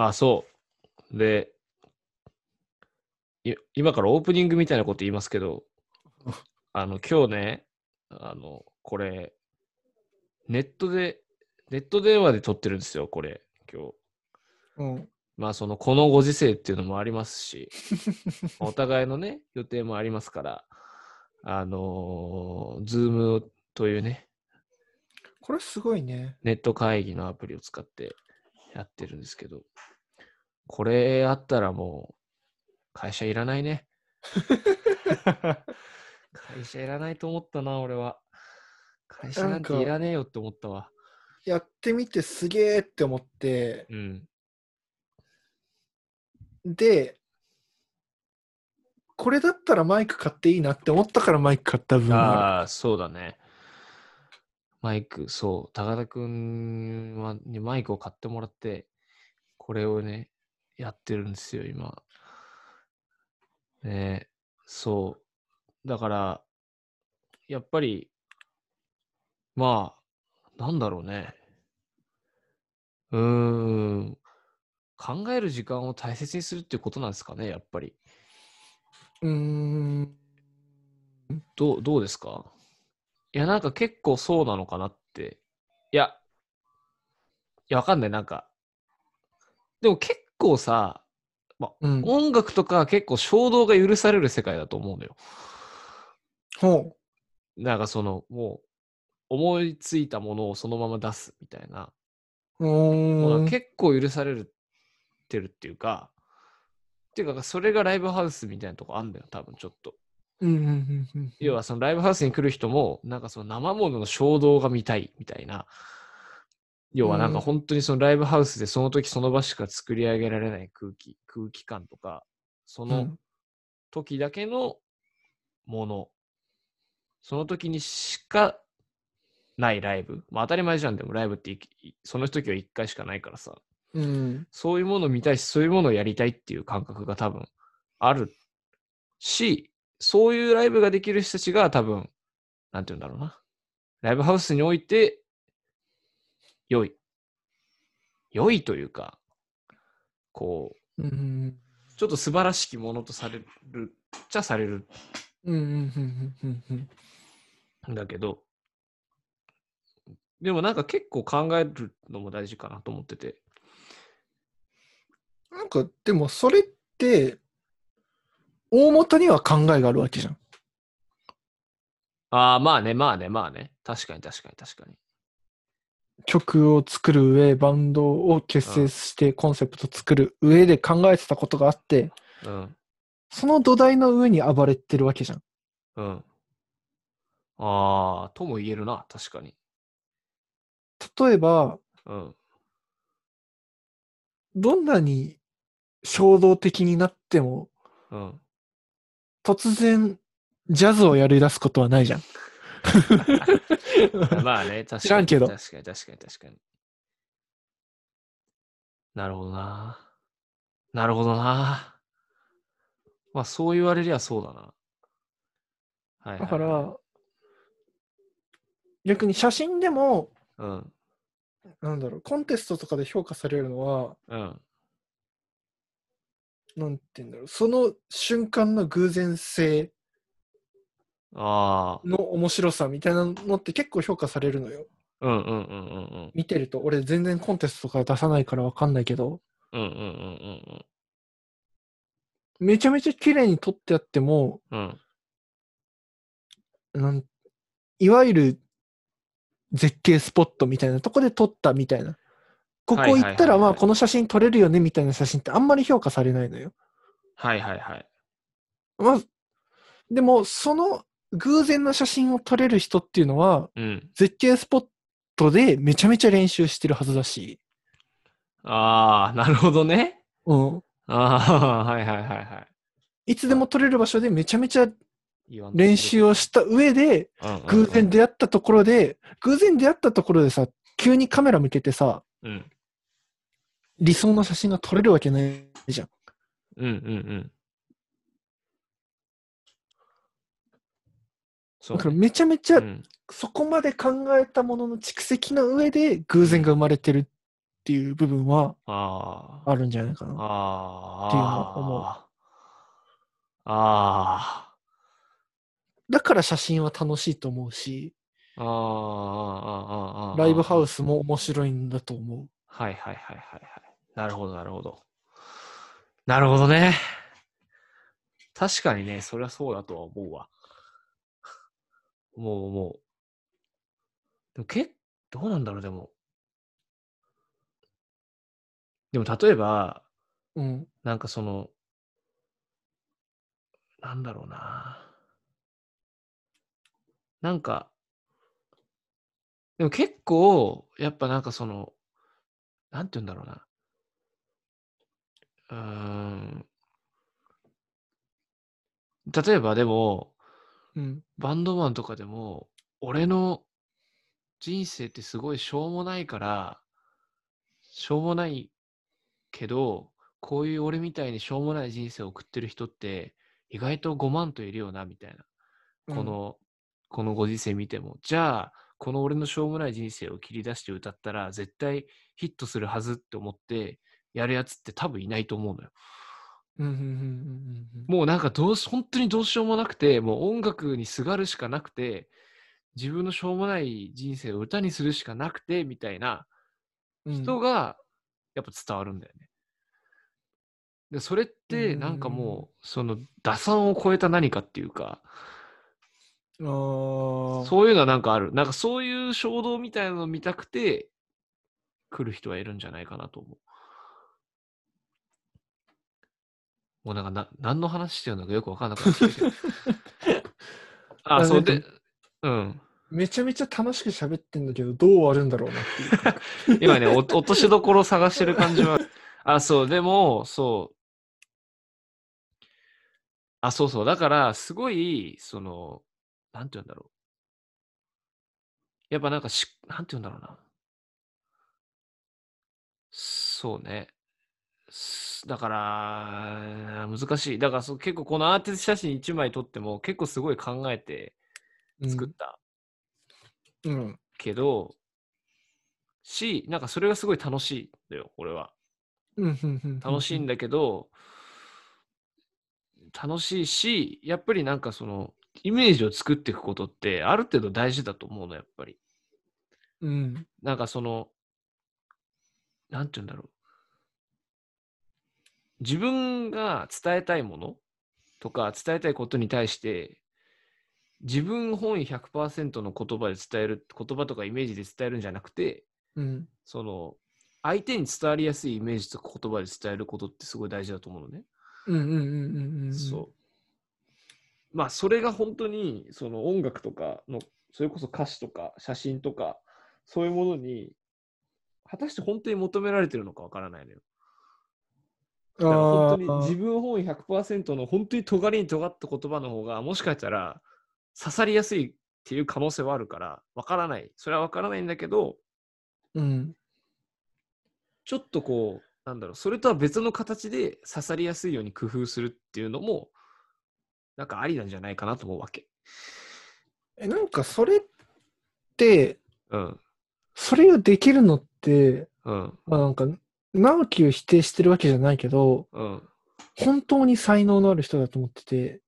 あ、そう。で、い今からオープニングみたいなこと言いますけど、あの、今日ね、あの、これ、ネットで、ネット電話で撮ってるんですよ、これ、今日。うん。まあ、その、このご時世っていうのもありますし、お互いのね、予定もありますから、あのー、ズームというね、これすごいね。ネット会議のアプリを使ってやってるんですけど、これあったらもう、会社いらないね。会社いらないと思ったな、俺は。会社なんていらねえよって思ったわ。やってみてすげえって思って、うん。で、これだったらマイク買っていいなって思ったからマイク買った部分。ああ、そうだね。マイク、そう、高田くんはにマイクを買ってもらって、これをね、やってるんですよ、今。ねそう。だから、やっぱり、まあ、なんだろうね。うーん。考える時間を大切にするっていうことなんですかね、やっぱり。うーん。どう、どうですか？いや、なんか結構そうなのかなって。いや、いや、わかんない。なんか、でも結構さ、まあ、うん。音楽とか結構衝動が許される世界だと思うのよ。ほなんかその、もう、思いついたものをそのまま出すみたいな。結構許されるてるっていうか、っていうか、それがライブハウスみたいなとこあんだよ、多分ちょっと。うんうんうんうん。要はそのライブハウスに来る人も、なんかその生ものの衝動が見たいみたいな。要はなんかうん本当にそのライブハウスでその時その場しか作り上げられない空気、空気感とか、そのうん時だけのもの、その時にしかないライブ。まあ当たり前じゃん、でもライブってその時は一回しかないからさ。うん。そういうものを見たいし、そういうものをやりたいっていう感覚が多分あるし、そういうライブができる人たちが多分、なんて言うんだろうな。ライブハウスにおいて、良い。良いというか、こう、うん。ちょっと素晴らしきものとされるっちゃされるだけど、でもなんか結構考えるのも大事かなと思ってて。なんか、でもそれって、大元には考えがあるわけじゃん。ああ、まあね、まあね、まあね。確かに確かに確かに。曲を作る上、バンドを結成してコンセプト作る上で考えてたことがあって、うん。その土台の上に暴れてるわけじゃん。うん。ああ、とも言えるな、確かに。例えば、うん。どんなに衝動的になっても、うん。突然、ジャズをやり出すことはないじゃん。まあね、確かに。知らんけど確かに、確かに、確かに。なるほどな。なるほどな。まあ、そう言われりゃそうだな。はいはい、はい。だから、逆に写真でも、うん。なんだろう、コンテストとかで評価されるのは、うん。なんて言うんだろう、その瞬間の偶然性ああ。の面白さみたいなのって結構評価されるのよ。うんうんうんうんうん。見てると、俺全然コンテストとか出さないからわかんないけど、うんうんうんめちゃめちゃ綺麗に撮ってあっても、うんうん。なんいわゆる絶景スポットみたいなとこで撮ったみたいな。ここ行ったらまあこの写真撮れるよねみたいな写真ってあんまり評価されないのよ。はいはいはい。まあ、でもその偶然の写真を撮れる人っていうのはうん。絶景スポットでめちゃめちゃ練習してるはずだし、ああ、なるほどね。うん。ああ、はいはいはいはい。いつでも撮れる場所でめちゃめちゃ練習をした上で、偶然出会ったところで、偶然出会ったところでさ、急にカメラ向けてさ、うん。理想の写真が撮れるわけないじゃん。うんうんうん。そだからねめちゃめちゃうんそこまで考えたものの蓄積の上で偶然が生まれてるっっていう部分はあるんじゃないかな。っていうのは思うああ。だから写真は楽しいと思うし、ああ。ああ。ああ。ライブハウス。スも面白いんだと思う。はいはいはいはいはい。なるほどなるほど。なるほどね。確かにね、そりゃそうだとは思うわ。思う思う。でもけどうなんだろう、でも。でも例えば、うん。なんかその、なんだろうな。なんか、でも結構、やっぱなんかその、なんて言うんだろうな。うーん。例えばでも、うん。バンドマンとかでも、俺の人生ってすごいしょうもないから、しょうもないけど、こういう俺みたいにしょうもない人生を送ってる人って、意外と5万といるよな、みたいな。この、このご時世見ても。じゃあ、この俺のしょうもない人生を切り出して歌ったら、絶対ヒットするはずって思って、やるやつって多分いないと思うのよ。うん。うん。うん。うん。もうなんかどうし、本当にどうしようもなくて、もう音楽にすがるしかなくて、自分のしょうもない人生を歌にするしかなくて、みたいなうん。人がやっぱ伝わるんだよね。で、それってなんかもう、その打算を超えた何かっていうか。そういうのはなんかある。なんかそういう衝動みたいなのを見たくて、来る人はいるんじゃないかなと思う。もうなんかな、何の話してるのかよくわかんなくなって。あ、あそうでうん。めちゃめちゃ楽しく喋ってんだけど、どう終わるんだろうなっていう。今ね、お落としどころを探してる感じは。あ、そう、でも、そう。あ、そうそう。だから、すごい、その、なんて言うんだろう。やっぱなんかし、なんて言うんだろうな。そうね。すだから、難しい。だからそう、結構このアーティスト写真1枚撮っても、結構すごい考えて作ったうん。けど、し、なんかそれがすごい楽しいんだよ、俺は。うん。うん。うん。楽しいんだけど、楽しいし、やっぱりなんかその、イメージを作っていくことって、ある程度大事だと思うの、やっぱり。うん。なんかその、なんて言うんだろう。自分が伝えたいものとか伝えたいことに対して、自分本位100%の言葉で伝える、言葉とかイメージで伝えるんじゃなくて、うん。その、相手に伝わりやすいイメージとか言葉で伝えることってすごい大事だと思うのね。うん。うん。うん。うん。そう。まあ、それが本当に、その音楽とかの、それこそ歌詞とか写真とか、そういうものに、果たして本当に求められてるのかわからないのよ。だから本当に自分本位100%の本当に尖りに尖った言葉の方が、もしかしたら刺さりやすいっていう可能性はあるから、わからない。それはわからないんだけど、うん。ちょっとこう、なんだろう、それとは別の形で刺さりやすいように工夫するっていうのも、なんかありなんじゃないかなと思うわけ。え、なんかそれって、うん。それができるのって、うん。まあなんか、直樹を否定してるわけじゃないけど、うん。本当に才能のある人だと思ってて、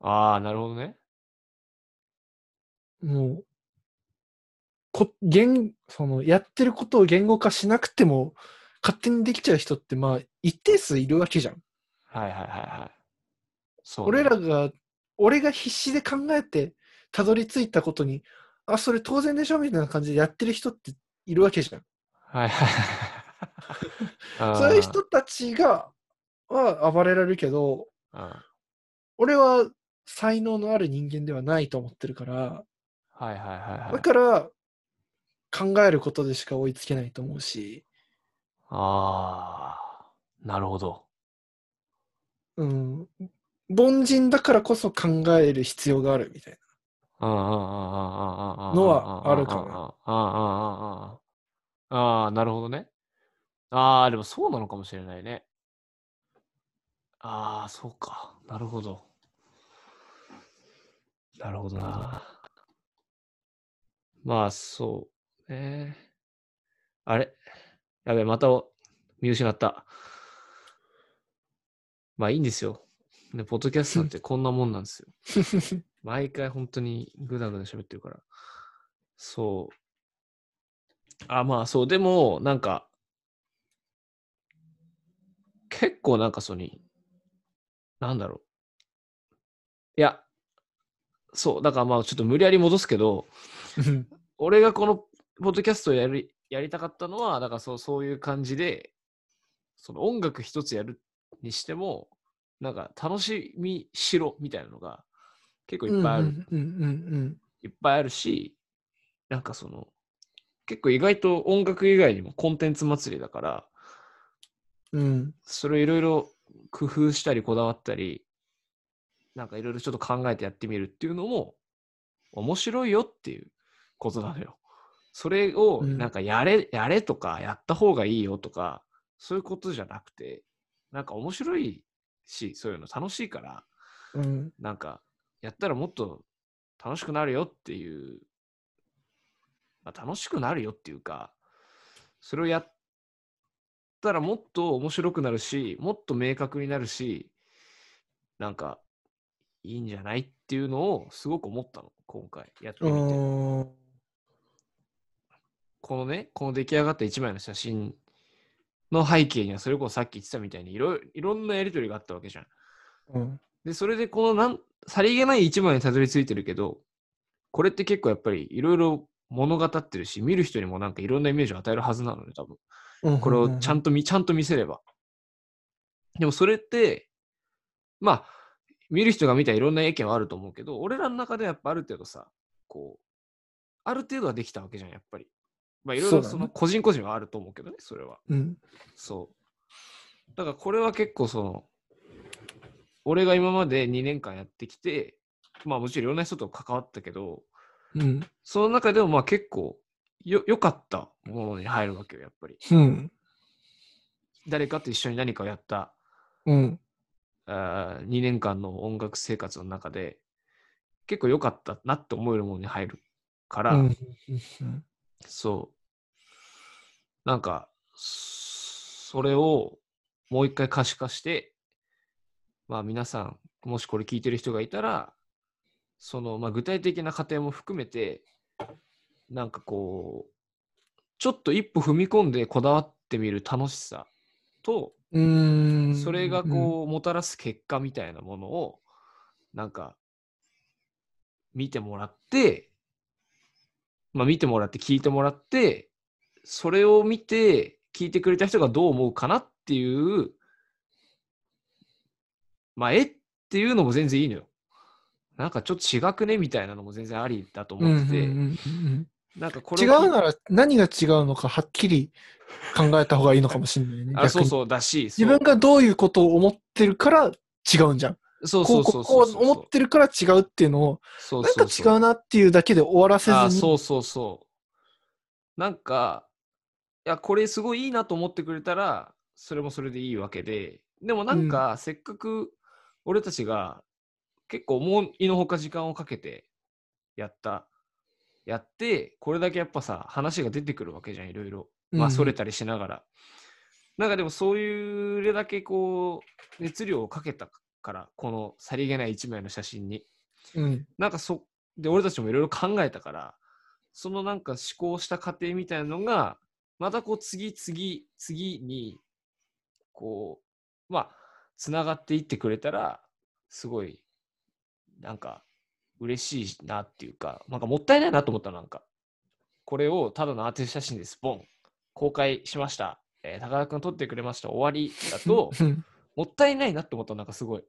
ああ、なるほどね。もう、こ、言、その、やってることを言語化しなくても、勝手にできちゃう人って、まあ、一定数いるわけじゃん。はいはいはいはい。そう、ね。俺らが、俺が必死で考えて、たどり着いたことに、あ、それ当然でしょみたいな感じでやってる人っているわけじゃん。はいはいはい。そういう人たちが、は暴れられるけど、あ俺は才能のある人間ではないと思ってるから、ーはいはいはいはい。だから、考えることでしか追いつけないと思うし、ああ、なるほど。うん、凡人だからこそ考える必要があるみたいああ、ああ、ああ、ああ、のはあるかなああ、なるほどね。ああ、でもそうなのかもしれないね。ああ、そうか。なるほど。なるほどな。まあ、そうね。あれ？やべえ、また見失った。まあいいんですよ。ね、ポッドキャストなんてこんなもんなんですよ。毎回本当にぐだぐだ喋ってるから。そう。あ、まあそう、でも、なんか、結構なんかその、なんだろう。いや、そう、だからまあちょっと無理やり戻すけど、うん俺がこのポッドキャストをやりやりたかったのは、だからそうそういう感じで、その音楽一つやるにしても、なんか楽しみしろみたいなのが結構いっぱいある。いっぱいあるし、なんかその、結構意外と音楽以外にもコンテンツ祭りだから、うん。うんそれをいろいろ工夫したりこだわったり、なんかいろいろちょっと考えてやってみるっていうのも面白いよっていうことなのよ。それをうん。なんかやれ、やれとかやった方がいいよとか、そういうことじゃなくて、なんか面白いし、そういうの楽しいから、うん。なんかやったらもっと楽しくなるよっていう、まあ、楽しくなるよっていうか、それをやったらもっと面白くなるし、もっと明確になるし、なんかいいんじゃないっていうのをすごく思ったの、今回やってうみて。んこのね、この出来上がった一枚の写真の背景には、それこそさっき言ってたみたいにいろいいろんなやりとりがあったわけじゃん。うんで、それでこのなん、さりげない一枚にたどり着いてるけど、これって結構やっぱりいろいろ物語ってるし、見る人にもなんかいろんなイメージを与えるはずなのね、多分。うんこれをちゃんと見、ちゃんと見せれば。でもそれって、まあ、見る人が見たらいろんな意見はあると思うけど、俺らの中でやっぱある程度さ、こう、ある程度はできたわけじゃん、やっぱり。まあ、いろいろその個人個人はあると思うけどね、それは。うんそう。だからこれは結構その、俺が今まで2年間やってきて、まあもちろんいろんな人と関わったけど、うんその中でもまあ結構よ良かったものに入るわけよ、やっぱり。うん誰かと一緒に何かをやったうんあ2年間の音楽生活の中で、結構良かったなって思えるものに入るから、うんそう。なんか、それをもう一回可視化して、まあ皆さん、もしこれ聞いてる人がいたら、その、まあ具体的な過程も含めて、なんかこう、ちょっと一歩踏み込んでこだわってみる楽しさと、うん。それがこう、もたらす結果みたいなものを、なんか、見てもらって、まあ見てもらって聞いてもらって、それを見て聞いてくれた人がどう思うかなっていう、まあ、えっていうのも全然いいのよ。なんかちょっと違くねみたいなのも全然ありだと思ってて、なんかこれ違うなら何が違うのかはっきり考えた方がいいのかもしれないね。あ、そうそうだし、自分がどういうことを思ってるから違うんじゃん。そうこそうそうそうこう思ってるから違うっていうのを、そうなんか違うなっていうだけで終わらせあずに。そうそうそう。なんか、いや、これすごいいいなと思ってくれたら、それもそれでいいわけで、でもなんか、せっかく俺たちが結構思いのほか時間をかけてやった、やって、これだけやっぱさ、話が出てくるわけじゃん、いろいろ。まあ、うんそれたりしながら。なんかでもそういうれだけこう、熱量をかけたから、このさりげない一枚の写真に。うん。なんかそ、で、俺たちもいろいろ考えたから、そのなんか思考した過程みたいなのが、またこう次、次、次に、こう、まあ、つながっていってくれたら、すごい、なんか、嬉しいなっていうか、なんかもったいないなと思ったのなんか。これをただのアーティスト写真です、ボン、公開しました。えー高田君撮ってくれました、終わりだと、う んもったいないなって思った、なんかすごい。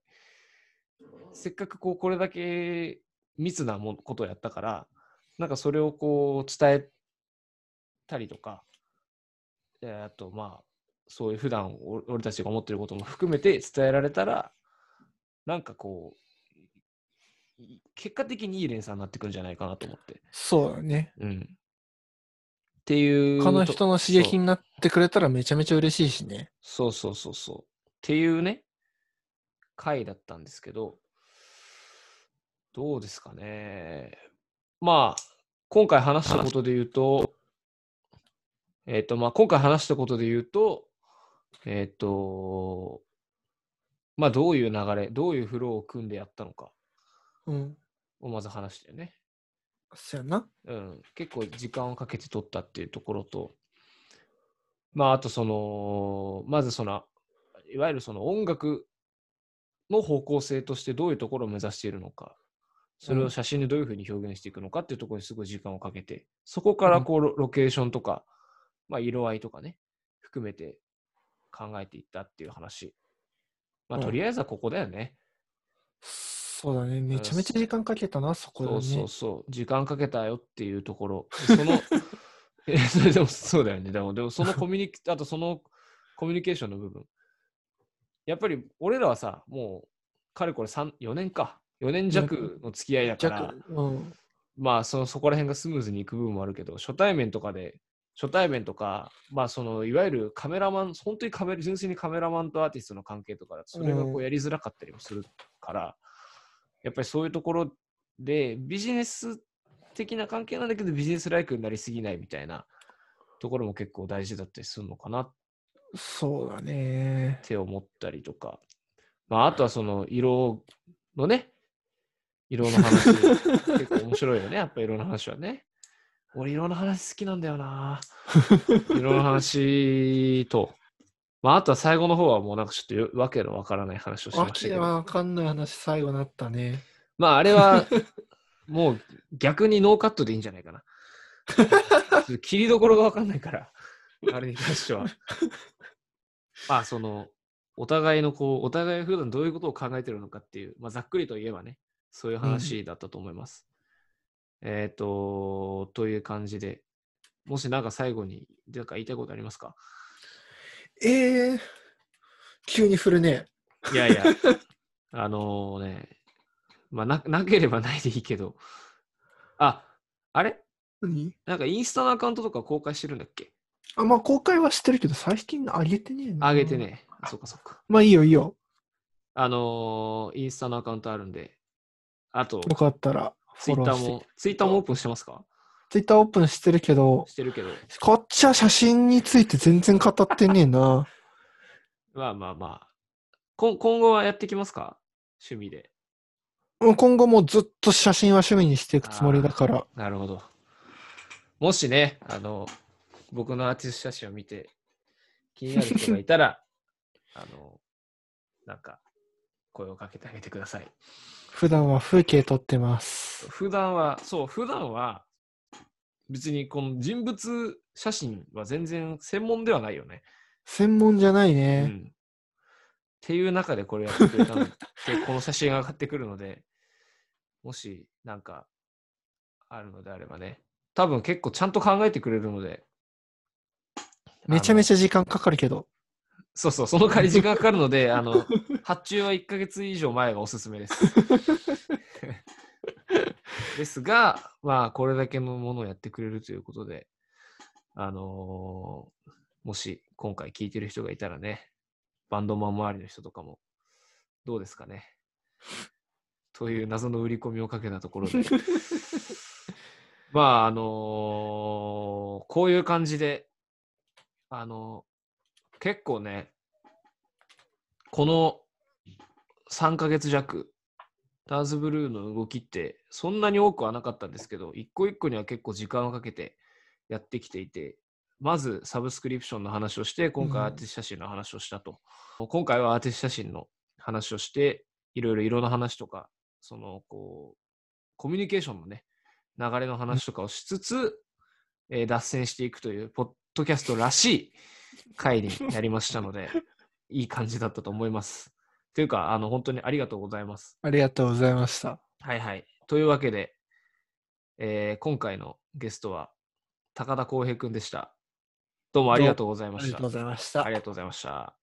せっかくこう、これだけ密なもことをやったから、なんかそれをこう、伝えたりとか、えーあと、まあ、そういう普段お俺たちが思ってることも含めて伝えられたら、なんかこう、い結果的にいい連鎖になってくるんじゃないかなと思って。そうだね。うん。っていう。他の人の刺激になってくれたらめちゃめちゃ嬉しいしね。そうそうそうそう。っていうね、回だったんですけど、どうですかね。まあ、今回話したことで言うと、えっ、と、まあ、今回話したことで言うと、えっ、と、まあ、どういう流れ、どういうフローを組んでやったのかうん。をまず話してよね。そやな。うん、結構時間をかけて撮ったっていうところと、まあ、あとその、まずその、いわゆるその音楽の方向性としてどういうところを目指しているのか、それを写真でどういうふうに表現していくのかっていうところにすごい時間をかけて、そこからこうロロケーションとか、まあ、色合いとかね、含めて考えていったっていう話。まあ、うんとりあえずはここだよね。そうだね。めちゃめちゃ時間かけたな、そこだね。そうそうそう、時間かけたよっていうところ、その、えそれでもそうだよね、でも、でもそのコミュニケ、あとそのコミュニケーションの部分。やっぱり俺らはさ、もう、かれこれ3 4年か、4年弱の付き合いだから、弱うん。まあその、そこら辺がスムーズにいく部分もあるけど、初対面とかで、初対面とか、まあその、いわゆるカメラマン、本当にカメ純粋にカメラマンとアーティストの関係とかだと、それがこううん。やりづらかったりもするから、やっぱりそういうところで、ビジネス的な関係なんだけど、ビジネスライクになりすぎないみたいなところも結構大事だったりするのかなっそうだね。て思ったりとか、まああとはその色のね、色の話、結構面白いよね、やっぱ色の話はね。俺、色の話好きなんだよな。色の話と、まあ、あとは最後の方はもうなんかちょっとよわけのわからない話をしわましたけど、けわかんない話、最後なったね。まあ、あれは、もう逆にノーカットでいいんじゃないかな。切りどころがわかんないから、あれに関しては。まあ、その、お互いのこう、お互い普段どういうことを考えてるのかっていう、まあ、ざっくりと言えばね、そういう話だったと思います。えっ、と、という感じで、もしなんか最後に、なんか言いたいことありますか？えー、急に振るね。いやいや、あのね、まあな、なければないでいいけど、あ、あれ？何？なんかインスタのアカウントとか公開してるんだっけ？あ、まあ公開はしてるけど、最近上げてねえな。あげて。ね。あそっかそっか。まあいいよいいよ。あのーインスタのアカウントあるんで、あと、よかったらツイッター。も、ツイッターもオープンしてますか？ツイッターオープンしてるけど、してるけど、こっちは写真について全然語ってねえな。まあまあまあ。こ今後はやってきますか？趣味で。今後もずっと写真は趣味にしていくつもりだから。なるほど。もしね、あの、僕のアーティスト写真を見て気になる人がいたら、あの、なんか、声をかけてあげてください。普段は風景撮ってます。普段は、そう、普段は、別にこの人物写真は全然専門ではないよね。専門じゃないうね。ん。っていう中でこれやってくれたので、この写真が上がってくるので、もしなんかあるのであればね、多分結構ちゃんと考えてくれるので、めちゃめゃ。ちゃ時間かかるけど。そうそう、その代わり時間かかるので、あの、発注は1ヶ月以上前がおすすめです。ですが、まあ、これだけのものをやってくれるということで、あのーもし今回聞いてる人がいたらね、バンドマン周りの人とかも、どうですかね？という謎の売り込みをかけたところで、まあ、あのーこういう感じで、あの結構ね、この3ヶ月弱、ターズブルーの動きってそんなに多くはなかったんですけど、一個一個には結構時間をかけてやってきていて、まずサブスクリプションの話をして、今回うんアーティスト写真の話をしたと。今回はアーティスト写真の話をして、いろいろ色の話とか、その、こう、コミュニケーションのね、流れの話とかをしつつ、えー脱線していくという、ポッドキャストらしい回になりましたので、いい感じだったと思います。というか、あの、本当にありがとうございます。ありがとうございました。はいはい。というわけで、えー今回のゲストは、高田浩平くんでした。どうもありがとうございましたありがとう。ございましたあり。がとうございました。